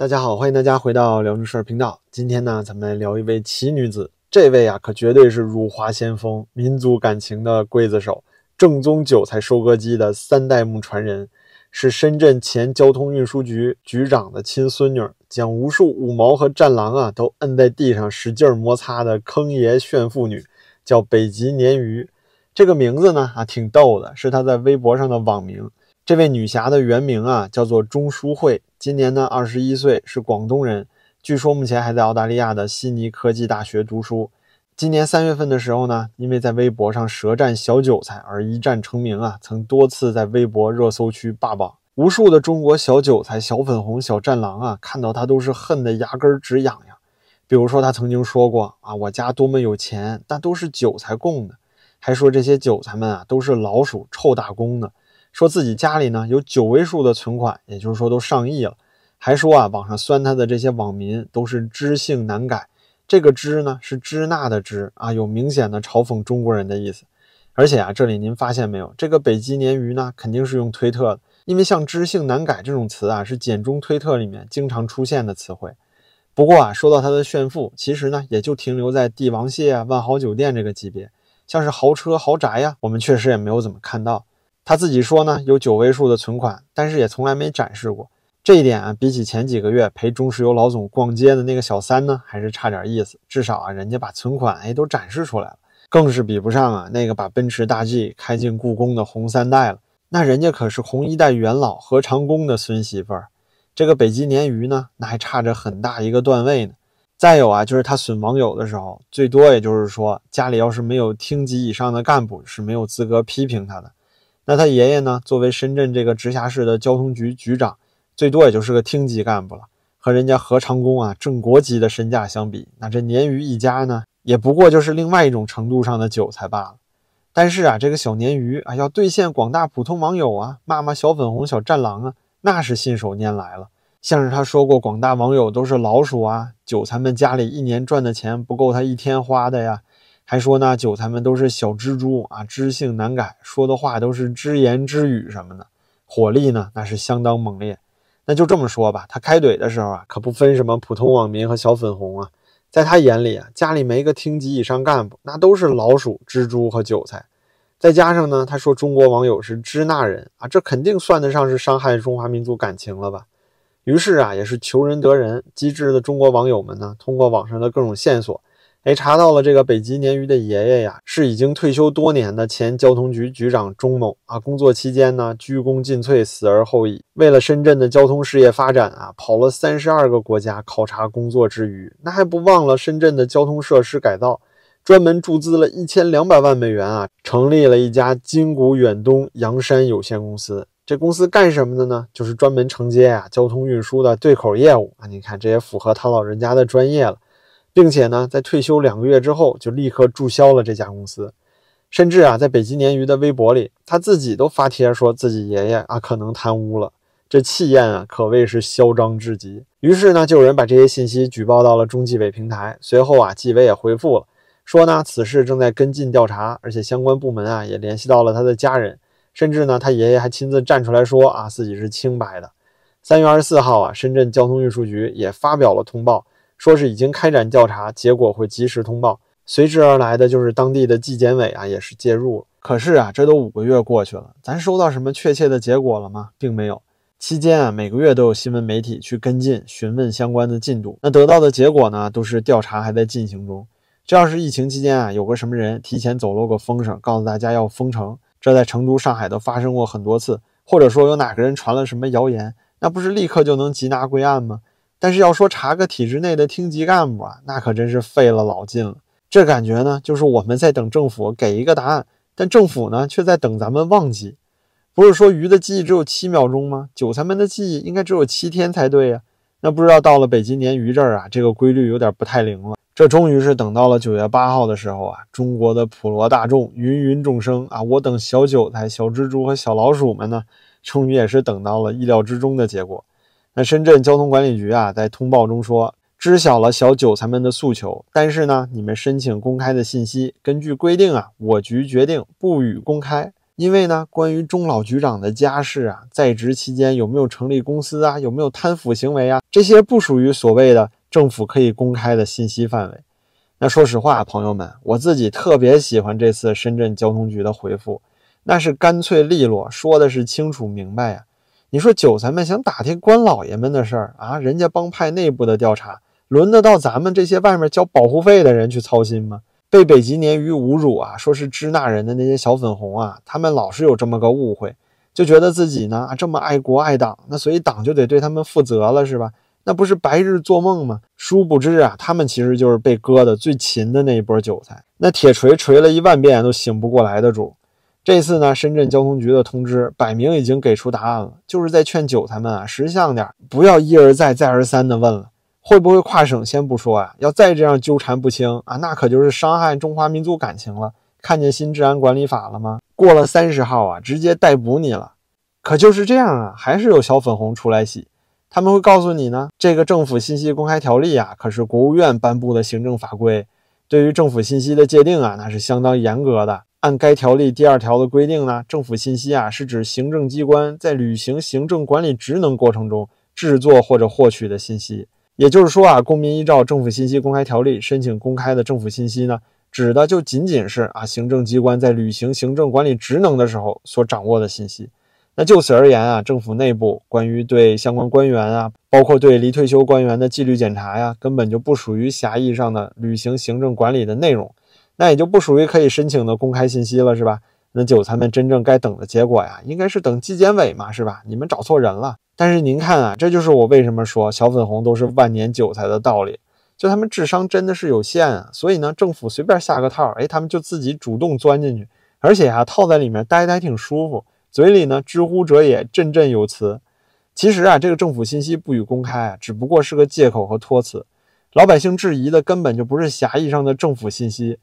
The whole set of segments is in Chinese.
大家好，欢迎大家回到聊正事频道。今天呢，咱们来聊一位奇女子。这位啊，可绝对是辱华先锋、民族感情的刽子手，正宗韭菜收割机的三代目传人，是深圳前交通运输局局长的亲孙女，将无数五毛和战狼啊都摁在地上使劲摩擦的坑爷炫富女，叫北极鲶鱼。这个名字呢啊挺逗的，是她在微博上的网名。这位女侠的原名啊叫做钟淑慧。今年呢，二十一岁，是广东人。据说目前还在澳大利亚的悉尼科技大学读书。今年三月份的时候呢，因为在微博上舌战小韭菜而一战成名啊，曾多次在微博热搜区霸榜。无数的中国小韭菜、小粉红、小战狼啊，看到他都是恨得牙根直痒痒。比如说，他曾经说过啊，我家多么有钱，但都是韭菜供的。还说这些韭菜们啊，都是老鼠臭打工的。说自己家里呢有九位数的存款，也就是说都上亿了，还说啊网上酸他的这些网民都是知性难改，这个知呢是支那的支啊，有明显的嘲讽中国人的意思。而且啊这里您发现没有，这个北极鲶鱼呢肯定是用推特的，因为像知性难改这种词啊是简中推特里面经常出现的词汇。不过啊说到他的炫富，其实呢也就停留在帝王蟹啊、万豪酒店这个级别，像是豪车豪宅呀，我们确实也没有怎么看到。他自己说呢，有九位数的存款，但是也从来没展示过。这一点啊，比起前几个月陪中石油老总逛街的那个小三呢，还是差点意思。至少啊，人家把存款哎都展示出来了，更是比不上啊那个把奔驰大 G 开进故宫的红三代了。那人家可是红一代元老何长工的孙媳妇儿。这个北极鲶鱼呢，那还差着很大一个段位呢。再有啊，就是他损网友的时候，最多也就是说家里要是没有厅级以上的干部，是没有资格批评他的。那他爷爷呢？作为深圳这个直辖市的交通局局长，最多也就是个厅级干部了。和人家何长工啊，正国级的身价相比，那这鲶鱼一家呢，也不过就是另外一种程度上的韭菜罢了。但是啊，这个小鲶鱼啊，要兑现广大普通网友啊骂骂小粉红、小战狼啊，那是信手拈来了。像是他说过，广大网友都是老鼠啊，韭菜们家里一年赚的钱不够他一天花的呀。还说呢，韭菜们都是小蜘蛛啊，知性难改，说的话都是只言只语什么的，火力呢那是相当猛烈。那就这么说吧，他开怼的时候啊，可不分什么普通网民和小粉红啊，在他眼里啊，家里没个厅级以上干部，那都是老鼠、蜘蛛和韭菜。再加上呢，他说中国网友是支那人啊，这肯定算得上是伤害中华民族感情了吧？于是啊，也是求人得人，机智的中国网友们呢，通过网上的各种线索。哎，查到了这个北极鲶鱼的爷爷呀，是已经退休多年的前交通局局长钟某啊。工作期间呢，鞠躬尽瘁，死而后已。为了深圳的交通事业发展啊，跑了三十二个国家考察工作之余，那还不忘了深圳的交通设施改造，专门注资了一千两百万美元啊，成立了一家金谷远东洋山有限公司。这公司干什么的呢？就是专门承接啊交通运输的对口业务啊。你看，这也符合他老人家的专业了。并且呢，在退休两个月之后，就立刻注销了这家公司。甚至啊，在北极鲶鱼的微博里，他自己都发帖说自己爷爷啊可能贪污了，这气焰啊可谓是嚣张至极。于是呢，就有人把这些信息举报到了中纪委平台。随后啊，纪委也回复了，说呢此事正在跟进调查，而且相关部门啊也联系到了他的家人，甚至呢他爷爷还亲自站出来说啊自己是清白的。三月二十四号啊，深圳交通运输局也发表了通报。说是已经开展调查，结果会及时通报。随之而来的就是当地的纪检委啊，也是介入。可是啊，这都五个月过去了，咱收到什么确切的结果了吗？并没有。期间啊，每个月都有新闻媒体去跟进询问相关的进度。那得到的结果呢，都是调查还在进行中。这要是疫情期间啊，有个什么人提前走漏个风声，告诉大家要封城，这在成都、上海都发生过很多次。或者说有哪个人传了什么谣言，那不是立刻就能缉拿归案吗？但是要说查个体制内的厅级干部啊，那可真是费了老劲了。这感觉呢，就是我们在等政府给一个答案，但政府呢却在等咱们忘记。不是说鱼的记忆只有七秒钟吗？韭菜们的记忆应该只有七天才对呀。那不知道到了北极鲶鱼这儿啊，这个规律有点不太灵了。这终于是等到了九月八号的时候啊，中国的普罗大众、芸芸众生啊，我等小韭菜、小蜘蛛和小老鼠们呢，终于也是等到了意料之中的结果。那深圳交通管理局啊，在通报中说，知晓了小韭菜们的诉求，但是呢，你们申请公开的信息，根据规定啊，我局决定不予公开。因为呢，关于钟老局长的家事啊，在职期间有没有成立公司啊，有没有贪腐行为啊，这些不属于所谓的政府可以公开的信息范围。那说实话，朋友们，我自己特别喜欢这次深圳交通局的回复，那是干脆利落，说的是清楚明白呀。你说韭菜们想打听官老爷们的事儿啊，人家帮派内部的调查，轮得到咱们这些外面交保护费的人去操心吗？被北极鲶鱼侮辱啊，说是支那人的那些小粉红啊，他们老是有这么个误会，就觉得自己呢这么爱国爱党，那所以党就得对他们负责了，是吧？那不是白日做梦吗？殊不知啊，他们其实就是被割的最勤的那一波韭菜，那铁锤锤了一万遍都醒不过来的主。这次呢，深圳交通局的通知摆明已经给出答案了，就是在劝韭菜们啊识相点，不要一而再再而三的问了。会不会跨省先不说啊，要再这样纠缠不清啊，那可就是伤害中华民族感情了。看见新治安管理法了吗？过了三十号啊，直接逮捕你了。可就是这样啊，还是有小粉红出来洗。他们会告诉你呢，这个政府信息公开条例啊，可是国务院颁布的行政法规，对于政府信息的界定啊，那是相当严格的。按该条例第二条的规定呢，政府信息啊，是指行政机关在履行行政管理职能过程中制作或者获取的信息。也就是说啊，公民依照政府信息公开条例申请公开的政府信息呢，指的就仅仅是啊行政机关在履行行政管理职能的时候所掌握的信息。那就此而言啊，政府内部关于对相关官员啊，包括对离退休官员的纪律检查呀，根本就不属于狭义上的履行行政管理的内容，那也就不属于可以申请的公开信息了，是吧？那韭菜们真正该等的结果呀，应该是等纪检委嘛，是吧？你们找错人了。但是您看啊，这就是我为什么说小粉红都是万年韭菜的道理，就他们智商真的是有限啊。所以呢，政府随便下个套，哎，他们就自己主动钻进去，而且啊，套在里面待的还挺舒服，嘴里呢知乎者也，振振有词。其实啊，这个政府信息不予公开啊，只不过是个借口和托词。老百姓质疑的根本就不是狭义上的政府信息，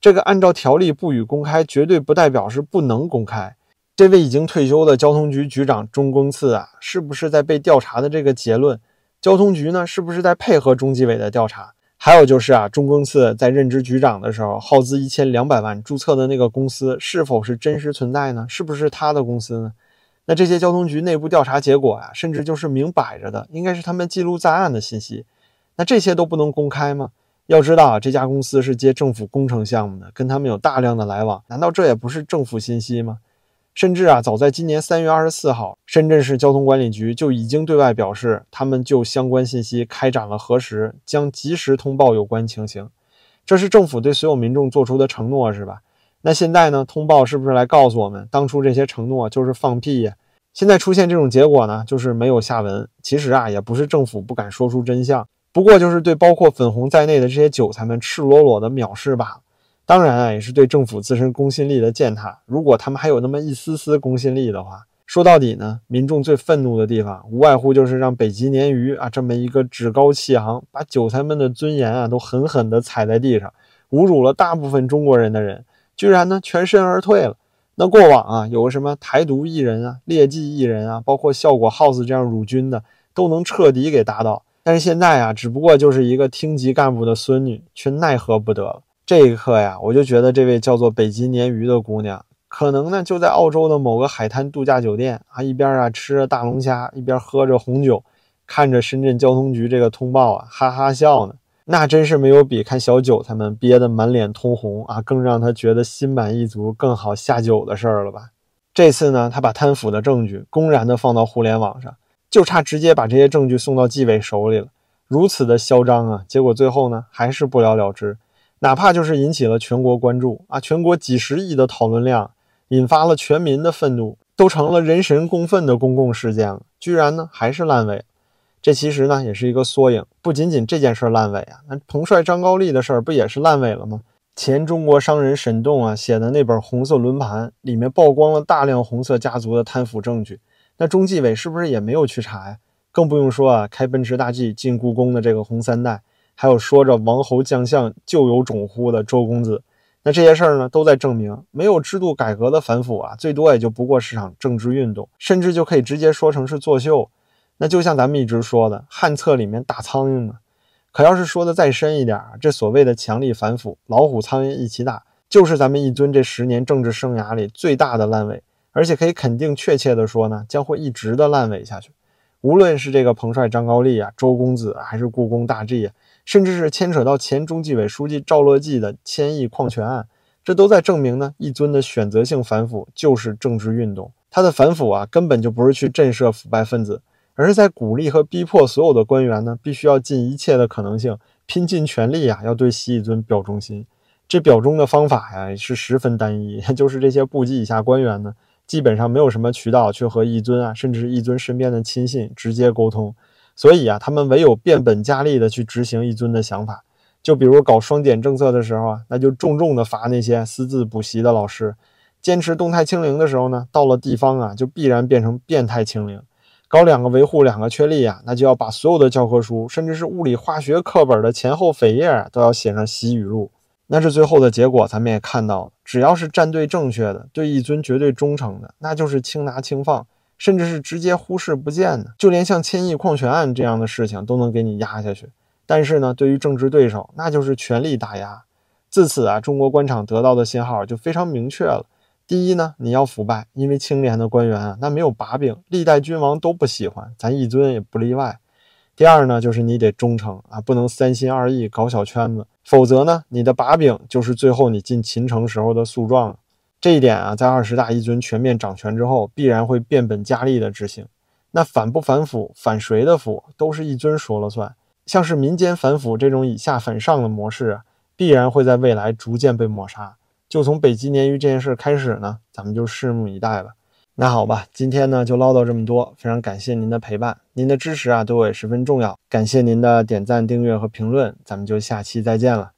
这个按照条例不予公开，绝对不代表是不能公开。这位已经退休的交通局局长钟耕次啊，是不是在被调查的这个结论？交通局呢，是不是在配合中纪委的调查？还有就是啊，钟耕次在任职局长的时候，耗资一千两百万注册的那个公司，是否是真实存在呢？是不是他的公司呢？那这些交通局内部调查结果啊，甚至就是明摆着的，应该是他们记录在案的信息。那这些都不能公开吗？要知道啊，这家公司是接政府工程项目的，跟他们有大量的来往，难道这也不是政府信息吗？甚至啊，早在今年三月二十四号，深圳市交通管理局就已经对外表示，他们就相关信息开展了核实，将及时通报有关情形。这是政府对所有民众做出的承诺，是吧？那现在呢，通报是不是来告诉我们，当初这些承诺就是放屁呀？现在出现这种结果呢，就是没有下文。其实啊，也不是政府不敢说出真相，不过就是对包括粉红在内的这些韭菜们赤裸裸的藐视罢了。当然啊，也是对政府自身公信力的践踏。如果他们还有那么一丝丝公信力的话，说到底呢，民众最愤怒的地方，无外乎就是让北极鲶鱼啊这么一个趾高气昂、把韭菜们的尊严啊都狠狠地踩在地上、侮辱了大部分中国人的人，居然呢全身而退了。那过往啊，有个什么台独艺人啊、劣迹艺人啊，包括效果 house 这样辱军的，都能彻底给打倒。但是现在啊，只不过就是一个厅级干部的孙女，却奈何不得了。这一刻呀，我就觉得这位叫做北极鲶鱼的姑娘，可能呢就在澳洲的某个海滩度假酒店啊，一边啊吃着大龙虾，一边喝着红酒，看着深圳交通局这个通报啊，哈哈笑呢。那真是没有比看小韭菜们憋得满脸通红啊，更让他觉得心满意足、更好下酒的事儿了吧？这次呢，他把贪腐的证据公然的放到互联网上，就差直接把这些证据送到纪委手里了。如此的嚣张啊，结果最后呢，还是不了了之。哪怕就是引起了全国关注啊，全国几十亿的讨论量，引发了全民的愤怒，都成了人神共愤的公共事件了，居然呢还是烂尾。这其实呢也是一个缩影，不仅仅这件事烂尾啊，那彭帅张高丽的事儿不也是烂尾了吗？前中国商人沈栋啊写的那本《红色轮盘》里面曝光了大量红色家族的贪腐证据，那中纪委是不是也没有去查呀？更不用说啊，开奔驰大 G 进故宫的这个红三代。还有说着王侯将相就有种乎的周公子，那这些事儿呢，都在证明没有制度改革的反腐啊，最多也就不过是场政治运动，甚至就可以直接说成是作秀。那就像咱们一直说的，旱厕里面打苍蝇呢。可要是说的再深一点，这所谓的强力反腐，老虎苍蝇一起打，就是咱们一尊这十年政治生涯里最大的烂尾，而且可以肯定确切的说呢，将会一直的烂尾下去。无论是这个彭帅张高丽啊、周公子，还是故宫大 G 啊，甚至是牵扯到前中纪委书记赵乐际的千亿矿权案，这都在证明呢，一尊的选择性反腐就是政治运动。他的反腐啊，根本就不是去震慑腐败分子，而是在鼓励和逼迫所有的官员呢，必须要尽一切的可能性，拼尽全力啊，要对习一尊表忠心。这表忠的方法呀，是十分单一，就是这些部级以下官员呢。基本上没有什么渠道去和一尊啊，甚至是一尊身边的亲信直接沟通，所以啊，他们唯有变本加厉的去执行一尊的想法。就比如搞双减政策的时候啊，那就重重的罚那些私自补习的老师；坚持动态清零的时候呢，到了地方啊，就必然变成变态清零。搞两个维护，两个确立啊，那就要把所有的教科书，甚至是物理化学课本的前后扉页啊都要写上习语录。那是最后的结果，咱们也看到了。只要是站队正确的，对一尊绝对忠诚的，那就是轻拿轻放，甚至是直接忽视不见的。就连像千亿矿权案这样的事情都能给你压下去。但是呢，对于政治对手，那就是全力打压。自此啊，中国官场得到的信号就非常明确了：第一呢，你要腐败，因为清廉的官员啊，那没有把柄，历代君王都不喜欢，咱一尊也不例外。第二呢，就是你得忠诚啊，不能三心二意搞小圈子，否则呢，你的把柄就是最后你进秦城时候的诉状了。这一点啊，在二十大一尊全面掌权之后，必然会变本加厉的执行。那反不反腐，反谁的腐，都是一尊说了算。像是民间反腐这种以下反上的模式啊，必然会在未来逐渐被抹杀。就从北极鲶鱼这件事开始呢，咱们就拭目以待了。那好吧，今天呢就唠叨这么多，非常感谢您的陪伴，您的支持啊对我也十分重要，感谢您的点赞、订阅和评论，咱们就下期再见了。